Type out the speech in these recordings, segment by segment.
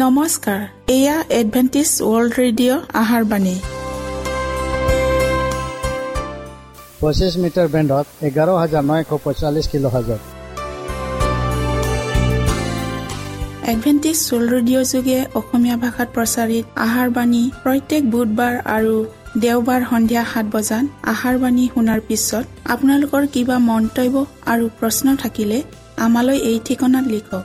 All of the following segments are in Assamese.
নমস্কাৰ এয়া এডভেণ্টিছ ৱৰ্ল্ড ৰেডিঅ' আহাৰ বাণী। পঁচিছ মিটাৰ বেণ্ডত এঘাৰ হাজাৰ নশ পঁয়তাল্লিছ কিলো হাজাৰ এডভেণ্টিছ ৱৰ্ল্ড ৰেডিঅ' যোগে অসমীয়া ভাষাত প্ৰচাৰিত আহাৰ বাণী প্ৰত্যেক বুধবাৰ আৰু দেওবাৰ সন্ধিয়া সাত বজাত আহাৰ বাণী শুনাৰ পিছত আপোনালোকৰ কিবা মন্তব্য আৰু প্ৰশ্ন থাকিলে আমালৈ এই ঠিকনাত লিখক।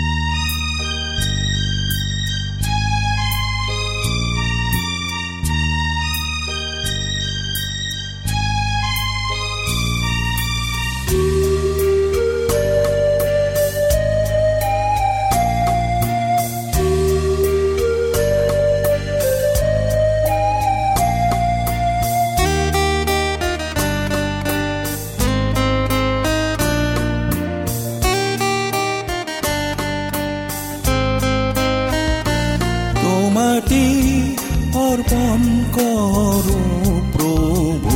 অৰ্পণ কৰো প্ৰভু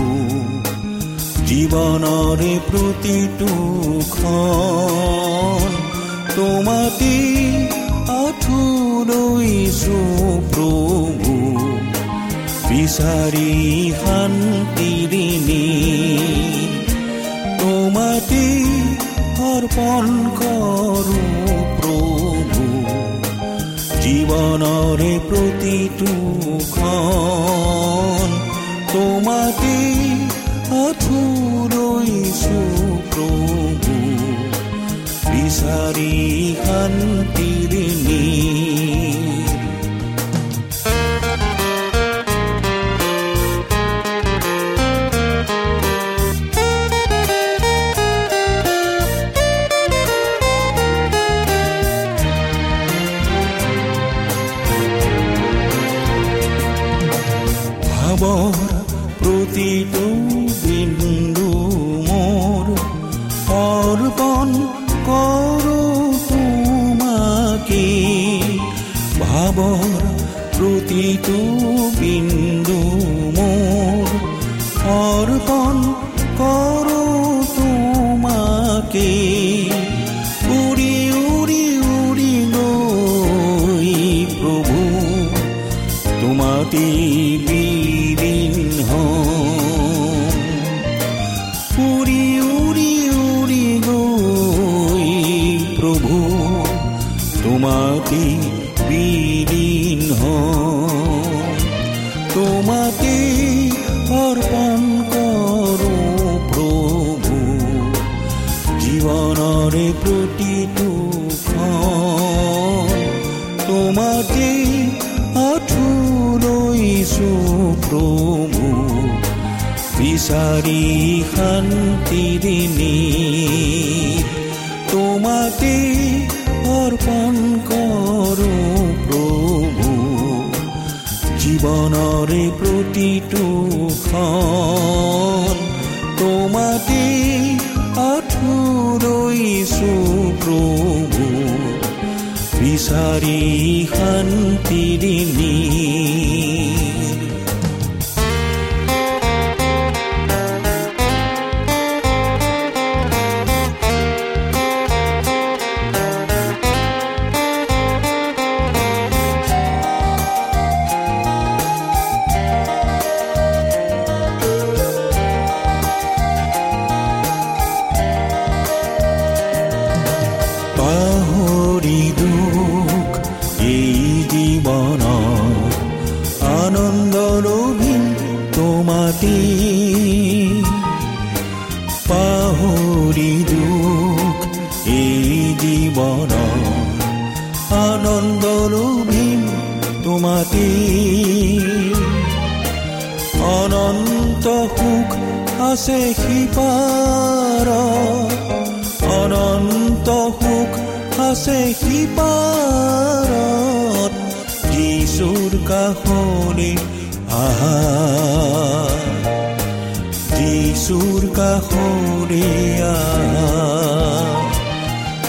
জীৱনৰে প্ৰতিটো খন তোমাটি আঠুলৈছো প্ৰভু বিচাৰি শান্তিৰিণী তোমাটি অৰ্পণ কৰো জীৱনৰে প্ৰতিটো খন তোমাতে আঠুলৈছো প্ৰভু বিচাৰি শান্তিৰে প্ৰতিটো খন তোমাতে আঠুলৈছো প্ৰভু বিচাৰি শান্তিৰিণী বিচাৰি শান্তিৰিণী পাহৰি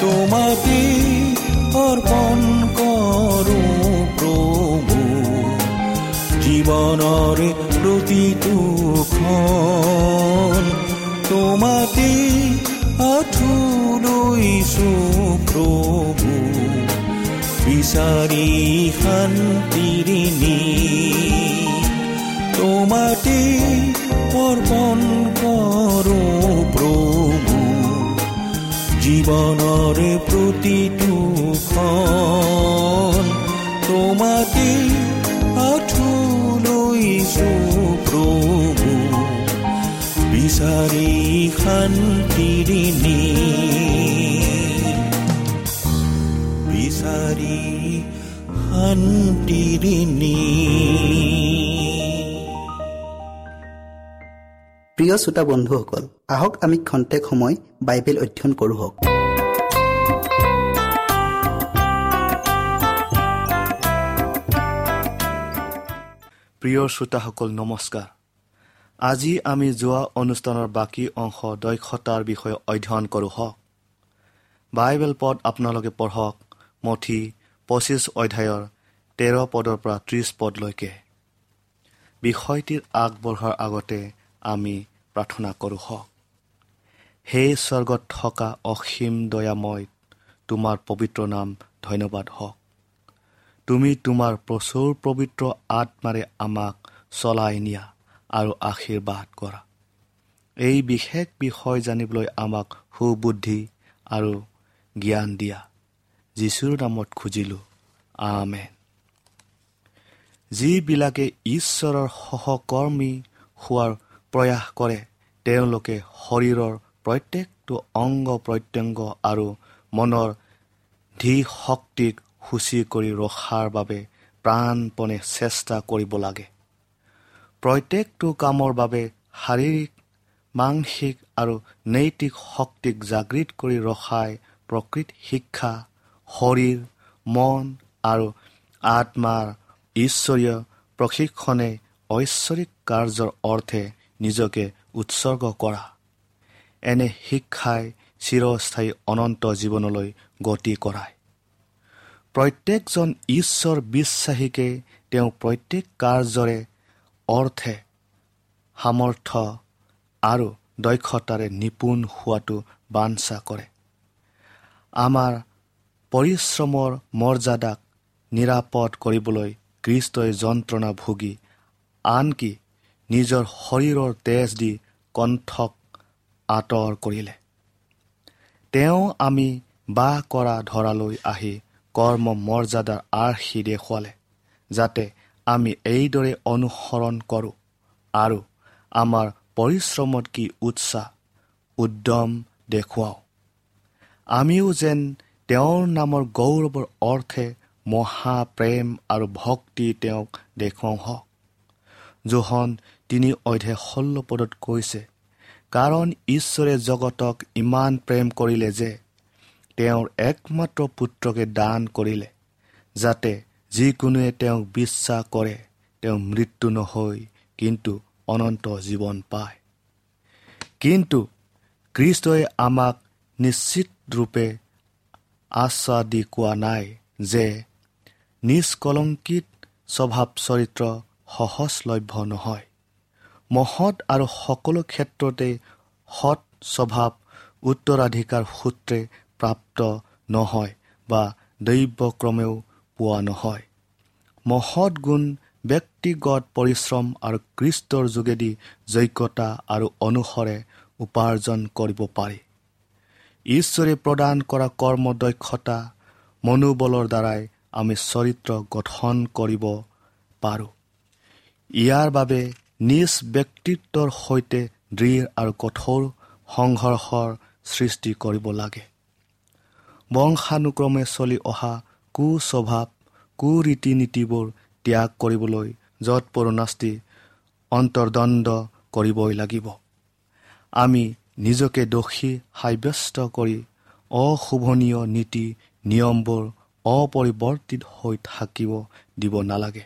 তোমাকে অৰ্পণ কৰো প্ৰভু জীৱনৰে প্ৰতিটো খন তোমাকে আঠুলৈছো প্ৰভু বিচাৰি শান্তিৰিণী তোমাতে অৰ্পণ প্ৰভু জীৱনৰে প্ৰতিটো খন তোমাতে আঠুলৈছো প্ৰভু বিচাৰি শান্তিৰিণী বিচাৰি শান্তিৰিণী প্ৰিয় শ্ৰোতা বন্ধুসকল আহক আমি খন্তেক সময় বাইবেল অধ্যয়ন কৰোঁ হওক। প্ৰিয় শ্ৰোতাসকল নমস্কাৰ। আজি আমি যোৱা অনুষ্ঠানৰ বাকী অংশ দক্ষতাৰ বিষয়ে অধ্যয়ন কৰোঁ হওক। বাইবেল পদ আপোনালোকে পঢ়ক মঠি পঁচিছ অধ্যায়ৰ তেৰ পদৰ পৰা ত্ৰিছ পদলৈকে। বিষয়টিৰ আগবঢ়াৰ আগতে আমি প্ৰাৰ্থনা কৰোঁ হওক। সেই স্বৰ্গত থকা অসীম দয়াময় তোমাৰ পবিত্ৰ নাম ধন্যবাদ হওক। তুমি তোমাৰ প্ৰচুৰ পবিত্ৰ আত্মাৰে আমাক চলাই নিয়া আৰু আশীৰ্বাদ কৰা। এই বিশেষ বিষয় জানিবলৈ আমাক সুবুদ্ধি আৰু জ্ঞান দিয়া। যীশুৰ নামত খুজিলোঁ। আমেন। যিবিলাকে ঈশ্বৰৰ সহকৰ্মী হোৱাৰ প্ৰয়াস কৰে তেওঁলোকে শৰীৰৰ প্ৰত্যেকটো অংগ প্ৰত্যংগ আৰু মনৰ ধী শক্তিক সূচী কৰি ৰখাৰ বাবে প্ৰাণপণে চেষ্টা কৰিব লাগে। প্ৰত্যেকটো কামৰ বাবে শাৰীৰিক মানসিক আৰু নৈতিক শক্তিক জাগৃত কৰি ৰখাই প্ৰকৃত শিক্ষা শৰীৰ মন আৰু আত্মাৰ ঈশ্বৰীয় প্ৰশিক্ষণে ঐশ্বৰিক কাৰ্যৰ অৰ্থে নিজকে উৎসৰ্গ কৰা। এনে শিক্ষাই চিৰস্থায়ী অনন্ত জীৱনলৈ গতি কৰায়। প্ৰত্যেকজন ঈশ্বৰ বিশ্বাসীকে তেওঁ প্ৰত্যেক কাৰ্যৰে অৰ্থে সামৰ্থ আৰু দক্ষতাৰে নিপুণ হোৱাটো বাঞ্ছা কৰে। আমাৰ পৰিশ্ৰমৰ মৰ্যাদাক নিৰাপদ কৰিবলৈ কৃষ্টই যন্ত্ৰণা ভুগি আনকি নিজৰ শৰীৰৰ তেজ দি কণ্ঠক আঁতৰ কৰিলে। তেওঁ আমি বাস কৰা ধৰালৈ আহি কৰ্ম মৰ্যাদাৰ আৰ্হি দেখুৱালে যাতে আমি এইদৰে অনুসৰণ কৰোঁ আৰু আমাৰ পৰিশ্ৰমত কি উৎসাহ উদ্যম দেখুৱাওঁ। আমিও যেন তেওঁৰ নামৰ গৌৰৱৰ অৰ্থে মহাপ্ৰেম আৰু ভক্তি তেওঁক দেখুৱাওঁ হওক। জোহন তিনি অধ্যায় ষোল্ল পদত কৈছে কাৰণ ঈশ্বৰে জগতক ইমান প্ৰেম কৰিলে যে তেওঁৰ একমাত্ৰ পুত্ৰকে দান কৰিলে যাতে যিকোনোৱে তেওঁক বিশ্বাস কৰে তেওঁ মৃত্যু নহৈ কিন্তু অনন্ত জীৱন পায়। কিন্তু কৃষ্টই আমাক নিশ্চিত ৰূপে আশ্বাস দি কোৱা নাই যে নিষ্কলংকিত স্বভাৱ চৰিত্ৰ সহজলভ্য নহয়। মহৎ আৰু সকলো ক্ষেত্ৰতে সৎ স্বভাৱ উত্তৰাধিকাৰ সূত্ৰে প্ৰাপ্ত নহয় বা দৈৱক্ৰমেও পোৱা নহয়। মহৎ গুণ ব্যক্তিগত পৰিশ্ৰম আৰু কৃষ্টৰ যোগেদি যোগ্যতা আৰু অনুসৰে উপাৰ্জন কৰিব পাৰি। ঈশ্বৰে প্ৰদান কৰা কৰ্মদক্ষতা মনোবলৰ দ্বাৰাই আমি চৰিত্ৰ গঠন কৰিব পাৰোঁ। ইয়াৰ বাবে নিজ ব্যক্তিত্বৰ সৈতে দৃঢ় আৰু কঠোৰ সংঘৰ্ষৰ সৃষ্টি কৰিব লাগে। বংশানুক্ৰমে চলি অহা কুস্বভাৱ কুৰীতি নীতিবোৰ ত্যাগ কৰিবলৈ য'ত পৰুণাস্তি অন্তৰ্দণ্ড কৰিবই লাগিব। আমি নিজকে দোষী সাব্যস্ত কৰি অশোভনীয় নীতি নিয়মবোৰ অপৰিৱৰ্তিত হৈ থাকিব দিব নালাগে।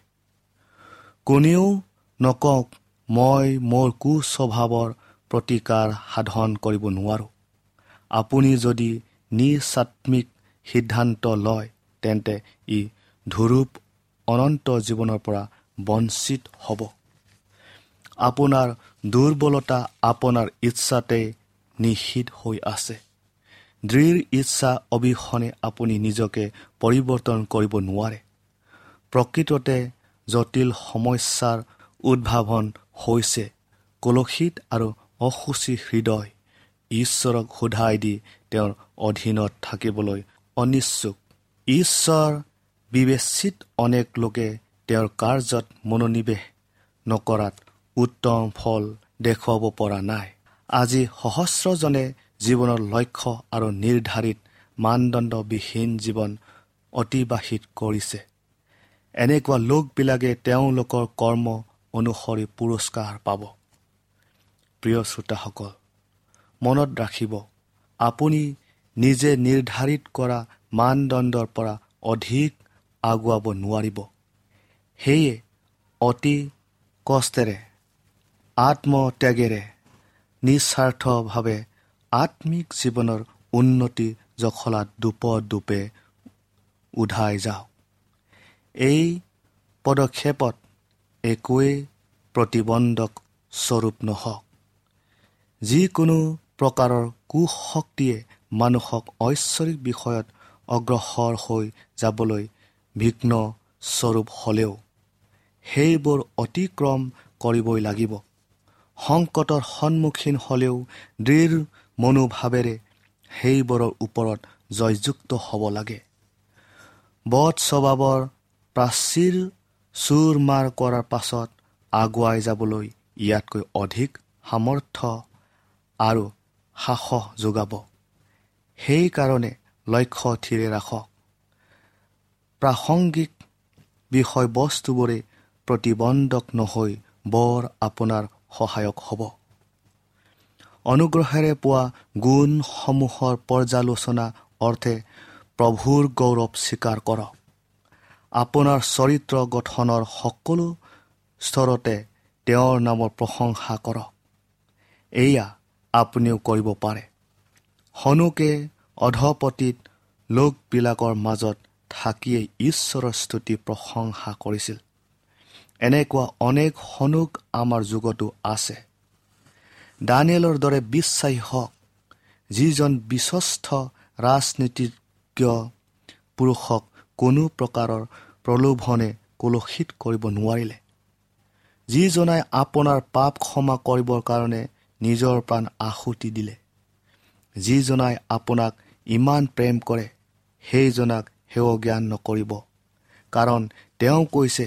কোনেও নকওক মই মোৰ কুস্বভাৱৰ প্ৰতিকাৰ সাধন কৰিব নোৱাৰোঁ। আপুনি যদি নিচাত্মিক সিদ্ধান্ত লয় তেন্তে ই ধুৰূপ অনন্ত জীৱনৰ পৰা বঞ্চিত হ'ব। আপোনাৰ দুৰ্বলতা আপোনাৰ ইচ্ছাতে নিষিদ্ধ হৈ আছে। দৃঢ় ইচ্ছা অবিহনে আপুনি নিজকে পৰিৱৰ্তন কৰিব নোৱাৰে। প্ৰকৃততে জটিল সমস্যাৰ উদ্ভাৱন হৈছে। কলসিত আৰু অসুচী হৃদয় ঈশ্বৰক সোধাই দি তেওঁৰ অধীনত থাকিবলৈ অনিচ্ছুক। ঈশ্বৰ বিবেচিত অনেক লোকে তেওঁৰ কাৰ্যত মনোনিৱেশ নকৰাত উত্তম ফল দেখুৱাব পৰা নাই। আজি সহস্ৰজনে জীৱনৰ লক্ষ্য আৰু নিৰ্ধাৰিত মানদণ্ডবিহীন জীৱন অতিবাহিত কৰিছে। এনেকুৱা লোকবিলাকে তেওঁলোকৰ কৰ্ম অনুসৰি পুৰস্কাৰ পাব। প্ৰিয় শ্ৰোতাসকল মনত ৰাখিব আপুনি নিজে নিৰ্ধাৰিত কৰা মানদণ্ডৰ পৰা অধিক আগুৱাব নোৱাৰিব। সেয়ে অতি কষ্টেৰে আত্মত্যাগেৰে নিস্বাৰ্থভাৱে আত্মিক জীৱনৰ উন্নতি জখলাত দোপে উধাই যাওক। এই পদক্ষেপত একোৱেই প্ৰতিবন্ধক স্বৰূপ নহওক। যিকোনো প্ৰকাৰৰ কুশক্তিয়ে মানুহক ঐশ্বৰিক বিষয়ত অগ্ৰসৰ হৈ যাবলৈ বিঘ্ন স্বৰূপ হ'লেও সেইবোৰ অতিক্ৰম কৰিবই লাগিব। সংকটৰ সন্মুখীন হ'লেও দৃঢ় মনোভাৱেৰে সেইবোৰৰ ওপৰত জয়যুক্ত হ'ব লাগে। বধ স্বভাৱৰ প্ৰাচীৰ চুৰ মাৰ কৰাৰ পাছত আগুৱাই যাবলৈ ইয়াতকৈ অধিক সামৰ্থ্য আৰু সাহস যোগাব। সেইকাৰণে লক্ষ্য থিৰে ৰাখক প্ৰাসংগিক বিষয়বস্তুবোৰে প্ৰতিবন্ধক নহৈ বৰ আপোনাৰ সহায়ক হ'ব। অনুগ্ৰহেৰে পোৱা গুণসমূহৰ পৰ্যালোচনা অৰ্থে প্ৰভুৰ গৌৰৱ স্বীকাৰ কৰক। আপোনাৰ চৰিত্ৰ গঠনৰ সকলো স্তৰতে তেওঁৰ নামৰ প্ৰশংসা কৰক। এয়া আপুনিও কৰিব পাৰে। হনুকে অধপতিত লোকবিলাকৰ মাজত থাকিয়েই ঈশ্বৰৰ স্তুতি প্ৰশংসা কৰিছিল। এনেকুৱা অনেক হনুক আমাৰ যুগতো আছে। দানিয়েলৰ দৰে বিশ্বাসী হওক যিজন বিশ্বস্ত ৰাজনীতিজ্ঞ পুৰুষক কোনো প্ৰকাৰৰ প্ৰলোভনে কলুষিত কৰিব নোৱাৰিলে। যিজনাই আপোনাৰ পাপ ক্ষমা কৰিবৰ কাৰণে নিজৰ প্ৰাণ আহুতি দিলে। যিজনাই আপোনাক ইমান প্ৰেম কৰে সেইজনাক সেৱ জ্ঞান নকৰিব। কাৰণ তেওঁ কৈছে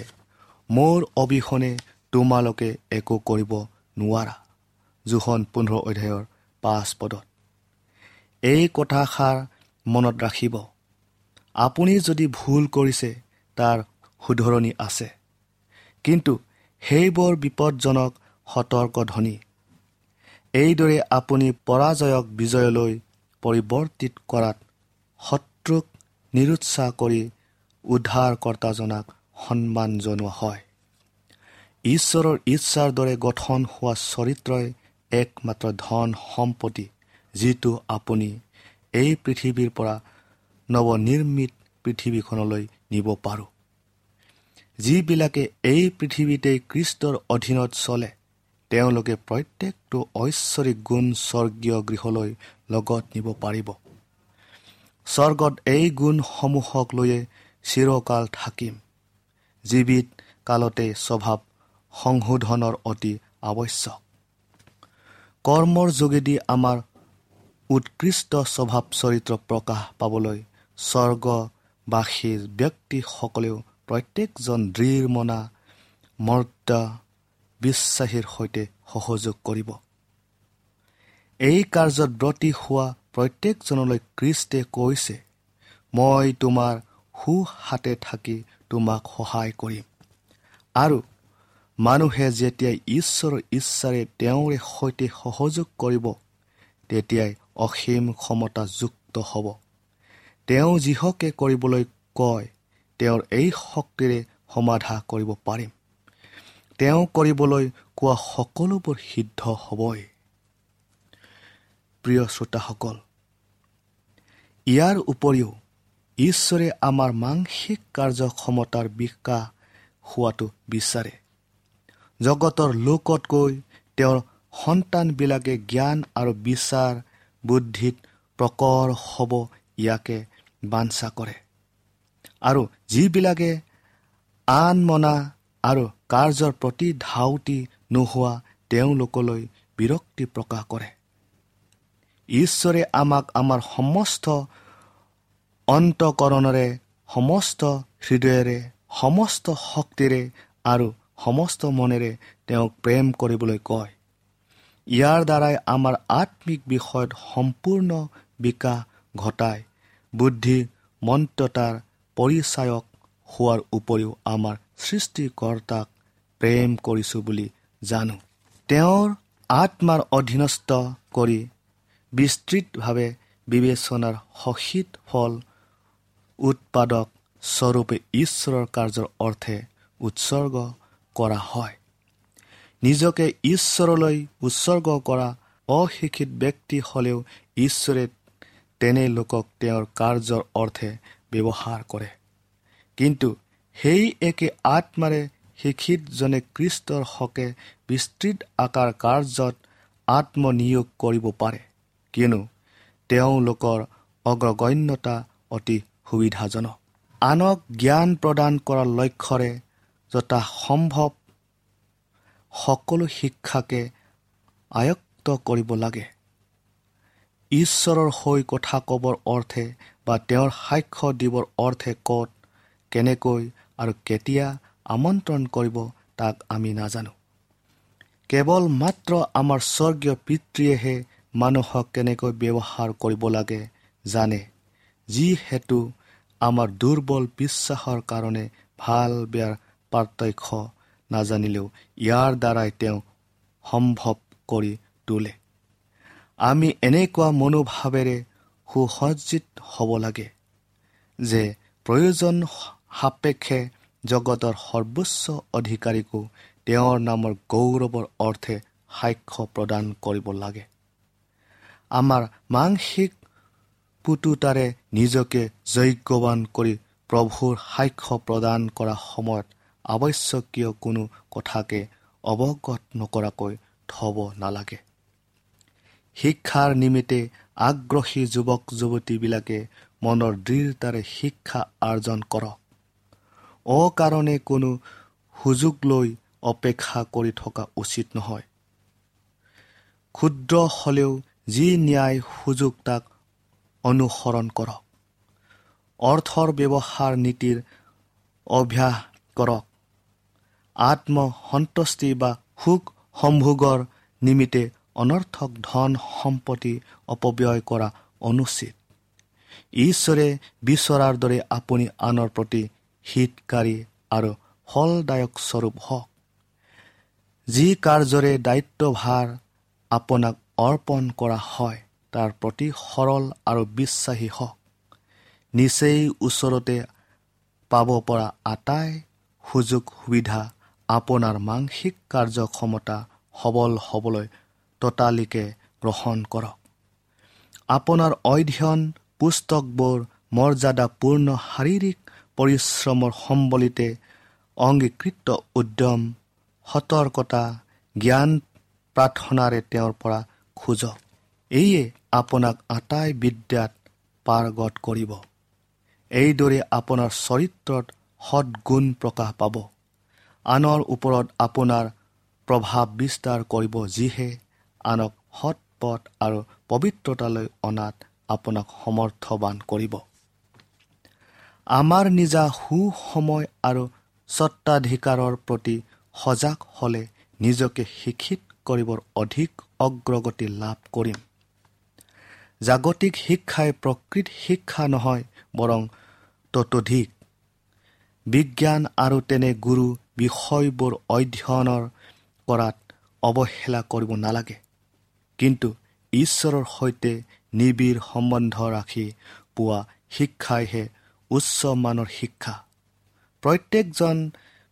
মোৰ অবিহনে তোমালোকে একো কৰিব নোৱাৰা। জোখন পোন্ধৰ অধ্যায়ৰ পাঁচ পদত। এই কথাষাৰ মনত ৰাখিব। আপুনি যদি ভুল কৰিছে তাৰ শুধৰণি আছে। কিন্তু সেইবোৰ বিপদজনক সতৰ্ক ধ্বনি এইদৰে আপুনি পৰাজয়ক বিজয়লৈ পৰিৱৰ্তিত কৰাত শত্ৰুক নিৰুৎসাহ কৰি উদ্ধাৰকৰ্তাজনাক সন্মান জনোৱা হয়। ঈশ্বৰৰ ইচ্ছাৰ দৰে গঠন হোৱা চৰিত্ৰই একমাত্ৰ ধন সম্পত্তি যিটো আপুনি এই পৃথিৱীৰ পৰা নৱনিৰ্মিত পৃথিৱীখনলৈ নিব পাৰোঁ। যিবিলাকে এই পৃথিৱীতেই কৃষ্টৰ অধীনত চলে তেওঁলোকে প্ৰত্যেকটো ঐশ্বৰিক গুণ স্বৰ্গীয় গৃহলৈ লগত নিব পাৰিব। স্বৰ্গত এই গুণসমূহক লৈয়ে চিৰকাল থাকিম। জীৱিত কালতে স্বভাৱ সংশোধনৰ অতি আৱশ্যক। কৰ্মৰ যোগেদি আমাৰ উৎকৃষ্ট স্বভাৱ চৰিত্ৰ প্ৰকাশ পাবলৈ স্বৰ্গবাসীৰ ব্যক্তিসকলেও প্ৰত্যেকজন দৃঢ়মনা মৰ্দা বিশ্বাসীৰ সৈতে সহযোগ কৰিব। এই কাৰ্যত ব্ৰতী হোৱা প্ৰত্যেকজনলৈ কৃষ্টে কৈছে মই তোমাৰ সুহাতে থাকি তোমাক সহায় কৰিম। আৰু মানুহে যেতিয়াই ঈশ্বৰৰ ইচ্ছাৰে তেওঁৰে সৈতে সহযোগ কৰিব তেতিয়াই অসীম ক্ষমতাযুক্ত হ'ব। তেওঁ যিহকে কৰিবলৈ কয় তেওঁৰ এই শক্তিৰে সমাধা কৰিব পাৰিম। তেওঁ কৰিবলৈ কোৱা সকলোবোৰ সিদ্ধ হ'বই। প্ৰিয় শ্ৰোতাসকল ইয়াৰ উপৰিও ঈশ্বৰে আমাৰ মানসিক কাৰ্যক্ষমতাৰ বিকাশ হোৱাটো বিচাৰে। জগতৰ লোকতকৈ তেওঁৰ সন্তানবিলাকে জ্ঞান আৰু বিচাৰ বুদ্ধিত প্ৰকৰ হ'ব ইয়াকে বাঞ্ছা কৰে। আৰু যিবিলাকে আন মনা আৰু কাৰ্যৰ প্ৰতি ধাউতি নোহোৱা তেওঁলোকলৈ বিৰক্তি প্ৰকাশ কৰে। ঈশ্বৰে আমাক আমাৰ সমস্ত অন্তকৰণেৰে সমস্ত হৃদয়েৰে সমস্ত শক্তিৰে আৰু সমস্ত মনেৰে তেওঁক প্ৰেম কৰিবলৈ কয়। ইয়াৰ দ্বাৰাই আমাৰ আত্মিক বিষয়ত সম্পূৰ্ণ বিকাশ ঘটাই বুদ্ধি মন্ত্ৰতাৰ পৰিচায়ক হোৱাৰ উপৰিও আমাৰ সৃষ্টিকৰ্তাক প্ৰেম কৰিছোঁ বুলি জানো। তেওঁৰ আত্মাৰ অধীনস্থ কৰি বিস্তৃতভাৱে বিবেচনাৰ সহিত ফল উৎপাদক স্বৰূপে ঈশ্বৰৰ কাৰ্যৰ অৰ্থে উৎসৰ্গ কৰা হয়। নিজকে ঈশ্বৰলৈ উৎসৰ্গ কৰা অশিক্ষিত ব্যক্তি হ'লেও ঈশ্বৰে তেনে লোকক তেওঁৰ কাৰ্যৰ অৰ্থে ব্যৱহাৰ কৰে। কিন্তু সেই একে আত্মাৰে শিক্ষিতজনে খ্ৰীষ্টৰ হকে বিস্তৃত আকাৰ কাৰ্যত আত্মনিয়োগ কৰিব পাৰে কিয়নো তেওঁলোকৰ অগ্ৰগণ্যতা অতি সুবিধাজনক। আনক জ্ঞান প্ৰদান কৰাৰ লক্ষ্যৰে যথা সম্ভৱ সকলো শিক্ষাকে আয়ত্ত কৰিব লাগে। ঈশ্বৰৰ হৈ কথা ক'বৰ অৰ্থে বা তেওঁৰ সাক্ষ্য দিবৰ অৰ্থে ক'ত কেনেকৈ আৰু কেতিয়া আমন্ত্ৰণ কৰিব তাক আমি নাজানো। কেৱল মাত্ৰ আমাৰ স্বৰ্গীয় পিতৃয়েহে মানুহক কেনেকৈ ব্যৱহাৰ কৰিব লাগে জানে যিহেতু আমাৰ দুৰ্বল বিশ্বাসৰ কাৰণে ভাল বেয়াৰ পাৰ্থক্য নাজানিলেও ইয়াৰ দ্বাৰাই তেওঁ সম্ভৱ কৰি তোলে। আমি এনেকুৱা মনোভাৱেৰে সুসজ্জিত হ'ব লাগে যে প্ৰয়োজন সাপেক্ষে জগতৰ সৰ্বোচ্চ অধিকাৰীকো তেওঁৰ নামৰ গৌৰৱৰ অৰ্থে সাক্ষ্য প্ৰদান কৰিব লাগে। আমাৰ মানসিক পুতুতাৰে নিজকে যজ্ঞৱান কৰি প্ৰভুৰ সাক্ষ্য প্ৰদান কৰা সময়ত আৱশ্যকীয় কোনো কথাকে অৱগত নকৰাকৈ থ'ব নালাগে। শিক্ষাৰ নিমিত্তে আগ্ৰহী যুৱক যুৱতীবিলাকে মনৰ দৃঢ়তাৰে শিক্ষা আৰ্জন কৰক। অকাৰণে কোনো সুযোগ লৈ অপেক্ষা কৰি থকা উচিত নহয়। ক্ষুদ্ৰ হ'লেও যি ন্যায় সুযোগ তাক অনুসৰণ কৰক। অৰ্থৰ ব্যৱহাৰ নীতিৰ অভ্যাস কৰক। আত্মসন্তুষ্টি বা সুখ সম্ভোগৰ নিমিত্তে অনৰ্থক ধন সম্পত্তি অপব্যয় কৰা অনুচিত। ঈশ্বৰে বিচৰাৰ দৰে আপুনি আনৰ প্ৰতি হিতকাৰী আৰু ফলদায়ক স্বৰূপ হওক। যি কাৰ্যৰে দায়িত্বভাৰ আপোনাক অৰ্পণ কৰা হয় তাৰ প্ৰতি সৰল আৰু বিশ্বাসী হওক। নিচেই ওচৰতে পাব পৰা আটাই সুযোগ সুবিধা আপোনাৰ মানসিক কাৰ্যক্ষমতা সবল হ'বলৈ ততালিকে গ্ৰহণ কৰক। আপোনাৰ অধ্যয়ন পুস্তকবোৰ মৰ্যাদাপূৰ্ণ শাৰীৰিক পৰিশ্ৰমৰ সম্বলিতে অংগীকৃত উদ্যম সতৰ্কতা জ্ঞান প্ৰাৰ্থনাৰে তেওঁৰ পৰা খোজক। এইয়ে আপোনাক আটাই বিদ্যাত পাৰ্গত কৰিব। এইদৰে আপোনাৰ চৰিত্ৰত সৎগুণ প্ৰকাশ পাব। আনৰ ওপৰত আপোনাৰ প্ৰভাৱ বিস্তাৰ কৰিব যিহে আনক সৎ পথ আৰু পবিত্ৰতালৈ অনাত আপোনাক সমৰ্থবান কৰিব। আমাৰ নিজা সুসময় আৰু স্বত্বাধিকাৰৰ প্ৰতি সজাগ হ'লে নিজকে শিক্ষিত কৰিবৰ অধিক অগ্ৰগতি লাভ কৰিম। জাগতিক শিক্ষাই প্ৰকৃত শিক্ষা নহয় বৰং ততোধিক। বিজ্ঞান আৰু তেনে গুৰু বিষয়বোৰ অধ্যয়নৰ কৰাত অৱহেলা কৰিব নালাগে। কিন্তু ঈশ্বৰৰ সৈতে নিবিড় সম্বন্ধ ৰাখি পোৱা শিক্ষাইহে উচ্চ মানৰ শিক্ষা। প্ৰত্যেকজন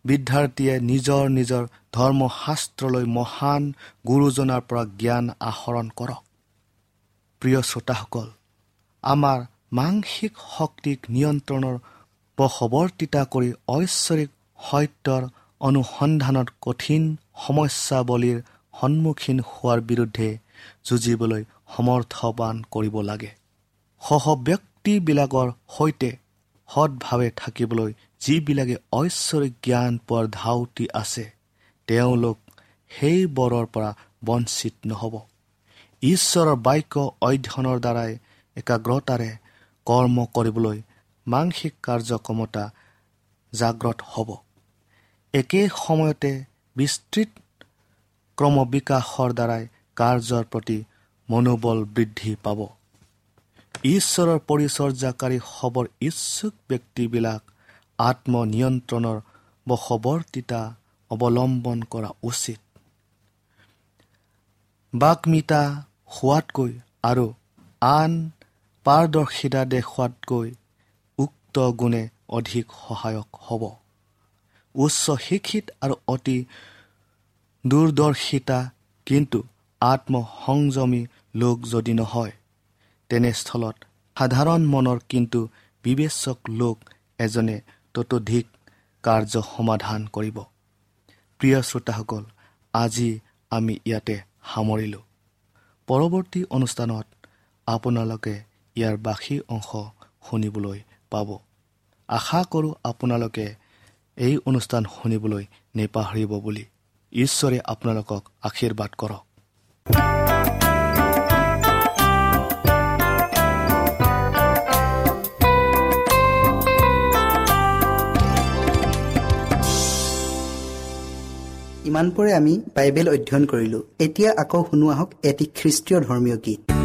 বিদ্যাৰ্থীয়ে নিজৰ নিজৰ ধৰ্মশাস্ত্ৰলৈ মহান গুৰুজনাৰ পৰা জ্ঞান আহৰণ কৰক। প্ৰিয় শ্ৰোতাসকল আমাৰ মানসিক শক্তিক নিয়ন্ত্ৰণৰ বশৱৰ্তিতা কৰি ঐশ্বৰিক সত্যৰ অনুসন্ধানত কঠিন সমস্যাৱলীৰ সন্মুখীন হোৱাৰ বিৰুদ্ধে যুঁজিবলৈ সমৰ্থবান কৰিব লাগে। সহ ব্যক্তিবিলাকৰ সৈতে সৎভাৱে থাকিবলৈ যিবিলাকে ঐশ্বৰিক জ্ঞান পোৱাৰ ধাউতি আছে তেওঁলোক সেই বৰৰ পৰা বঞ্চিত নহ'ব। ঈশ্বৰৰ বাক্য অধ্যয়নৰ দ্বাৰাই একাগ্ৰতাৰে কৰ্ম কৰিবলৈ মানসিক কাৰ্যক্ষমতা জাগ্ৰত হ'ব। একে সময়তে বিস্তৃত ক্ৰমবিকাশৰ দ্বাৰাই কাৰ্যৰ প্ৰতি মনোবল বৃদ্ধি পাব। ঈশ্বৰৰ পৰিচৰ্যাকাৰী হ'বৰ ইচ্ছুক ব্যক্তিবিলাক আত্মনিয়ন্ত্ৰণৰ বশৱৰ্তিতা অৱলম্বন কৰা উচিত। বাকমিতা হোৱাতকৈ আৰু আন পাৰদৰ্শিতা দেখুৱাতকৈ উক্ত গুণে অধিক সহায়ক হ'ব। উচ্চ শিক্ষিত আৰু অতি দূৰদৰ্শিতা কিন্তু আত্মসংযমী লোক যদি নহয় তেনেস্থলত সাধাৰণ মনৰ কিন্তু বিবেচক লোক এজনে ততোধিক কাৰ্য সমাধান কৰিব। প্ৰিয় শ্ৰোতাসকল আজি আমি ইয়াতে সামৰিলোঁ। পৰৱৰ্তী অনুষ্ঠানত আপোনালোকে ইয়াৰ বাকী অংশ শুনিবলৈ পাব। আশা কৰোঁ আপোনালোকে এই অনুষ্ঠান শুনিবলৈ নেপাহৰিব বুলি। ঈশ্বৰে আপোনালোকক আশীৰ্বাদ কৰক। ইমানপৰে আমি বাইবেল অধ্যয়ন কৰিলো। এতিয়া আকৌ শুনো আহক এটি খ্ৰীষ্টীয় ধৰ্মীয় গীত।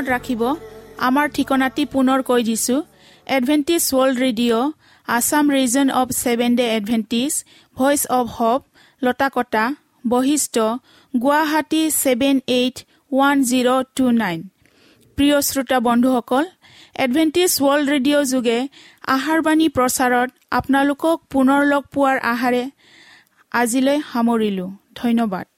মনত ৰাখিব আমাৰ ঠিকনাটি পুনৰ কৈ দিছোঁ। Adventist world radio Assam region of seven day Adventist voice of hope Latakata Basistha Guwahati seven eight one zero two nine প্ৰিয় শ্ৰোতা বন্ধুসকল এডভেণ্টিজ ৱৰ্ল্ড ৰেডিঅ' যোগে আহাৰবাণী প্ৰচাৰত আপোনালোকক পুনৰ লগ পোৱাৰ আহাৰে আজিলৈ সামৰিলোঁ। ধন্যবাদ।